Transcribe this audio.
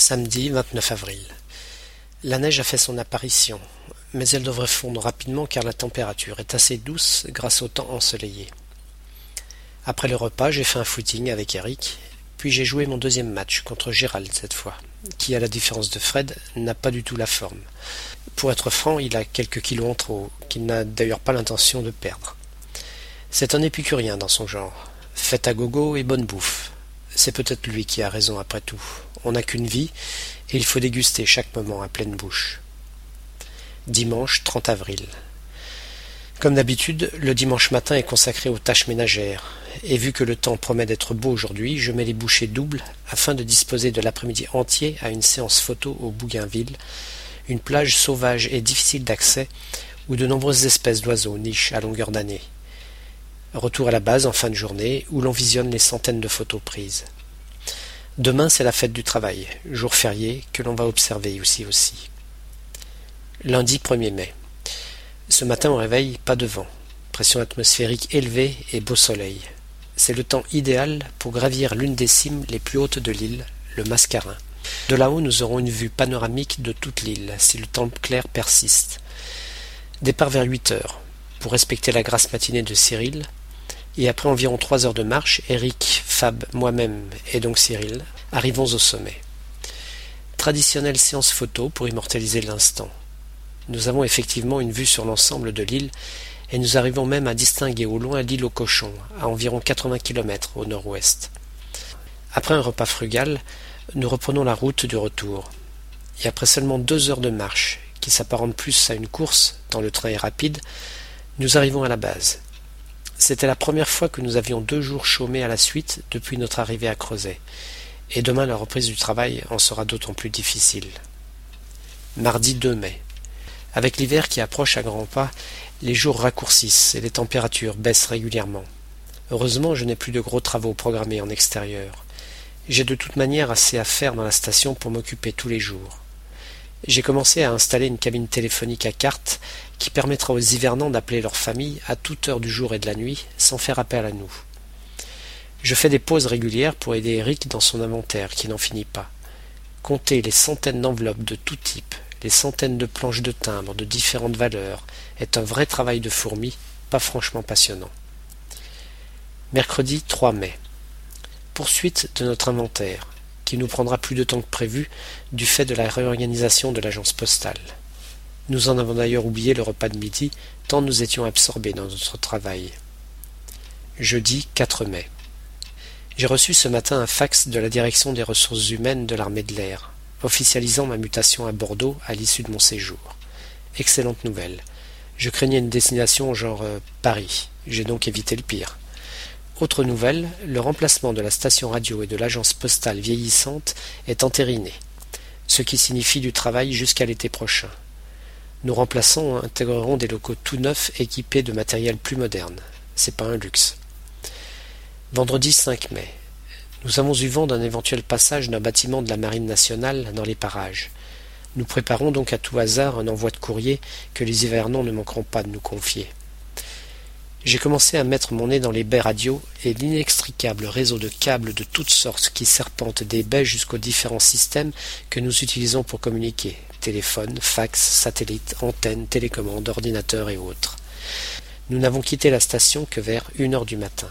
Samedi 29 avril. La neige a fait son apparition, mais elle devrait fondre rapidement car la température est assez douce grâce au temps ensoleillé. Après le repas, j'ai fait un footing avec Eric, puis j'ai joué mon deuxième match contre Gérald cette fois, qui, à la différence de Fred, n'a pas du tout la forme. Pour être franc, il a quelques kilos en trop, qu'il n'a d'ailleurs pas l'intention de perdre. C'est un épicurien dans son genre, fait à gogo et bonne bouffe. C'est peut-être lui qui a raison après tout. On n'a qu'une vie, et il faut déguster chaque moment à pleine bouche. Dimanche 30 avril. Comme d'habitude, le dimanche matin est consacré aux tâches ménagères, et vu que le temps promet d'être beau aujourd'hui, je mets les bouchées doubles afin de disposer de l'après-midi entier à une séance photo au Bougainville, une plage sauvage et difficile d'accès où de nombreuses espèces d'oiseaux nichent à longueur d'année. Retour à la base en fin de journée où l'on visionne les centaines de photos prises. Demain c'est la fête du travail, jour férié que l'on va observer ici aussi. Lundi 1er mai. Ce matin au réveil, pas de vent. Pression atmosphérique élevée et beau soleil. C'est le temps idéal pour gravir l'une des cimes les plus hautes de l'île, le Mascarin. De là-haut, nous aurons une vue panoramique de toute l'île, si le temps clair persiste. Départ vers huit heures, pour respecter la grasse matinée de Cyril, et après environ trois heures de marche, Eric, Fab, moi-même et donc Cyril arrivons au sommet. Traditionnelle séance photo pour immortaliser l'instant. Nous avons effectivement une vue sur l'ensemble de l'île, et nous arrivons même à distinguer au loin l'île aux cochons, à environ 80 kilomètres au nord-ouest. Après un repas frugal, nous reprenons la route du retour. Et après seulement deux heures de marche, qui s'apparente plus à une course, tant le train est rapide, nous arrivons à la base. C'était la première fois que nous avions deux jours chômés à la suite depuis notre arrivée à Creuset, et demain la reprise du travail en sera d'autant plus difficile. Mardi 2 mai. Avec l'hiver qui approche à grands pas, les jours raccourcissent et les températures baissent régulièrement. Heureusement, je n'ai plus de gros travaux programmés en extérieur. J'ai de toute manière assez à faire dans la station pour m'occuper tous les jours. J'ai commencé à installer une cabine téléphonique à carte permettra aux hivernants d'appeler leur famille à toute heure du jour et de la nuit sans faire appel à nous. Je fais des pauses régulières pour aider Eric dans son inventaire qui n'en finit pas. Compter les centaines d'enveloppes de tout type, les centaines de planches de timbres de différentes valeurs, est un vrai travail de fourmi, pas franchement passionnant. Mercredi 3 mai. Poursuite de notre inventaire, qui nous prendra plus de temps que prévu du fait de la réorganisation de l'agence postale. Nous en avons d'ailleurs oublié le repas de midi, tant nous étions absorbés dans notre travail. Jeudi 4 mai. J'ai reçu ce matin un fax de la direction des ressources humaines de l'armée de l'air officialisant ma mutation à Bordeaux à l'issue de mon séjour. Excellente nouvelle. Je craignais une destination genre euh, Paris. J'ai donc évité le pire. Autre nouvelle, le remplacement de la station radio et de l'agence postale vieillissante est entériné, ce qui signifie du travail jusqu'à l'été prochain. Nos remplaçants intégreront des locaux tout neufs équipés de matériel plus moderne. C'est pas un luxe. Vendredi 5 mai. Nous avons eu vent d'un éventuel passage d'un bâtiment de la Marine nationale dans les parages. Nous préparons donc à tout hasard un envoi de courrier que les hivernants ne manqueront pas de nous confier. J'ai commencé à mettre mon nez dans les baies radio et l'inextricable réseau de câbles de toutes sortes qui serpentent des baies jusqu'aux différents systèmes que nous utilisons pour communiquer téléphone, fax, satellite, antenne, télécommande, ordinateur et autres. Nous n'avons quitté la station que vers une heure du matin.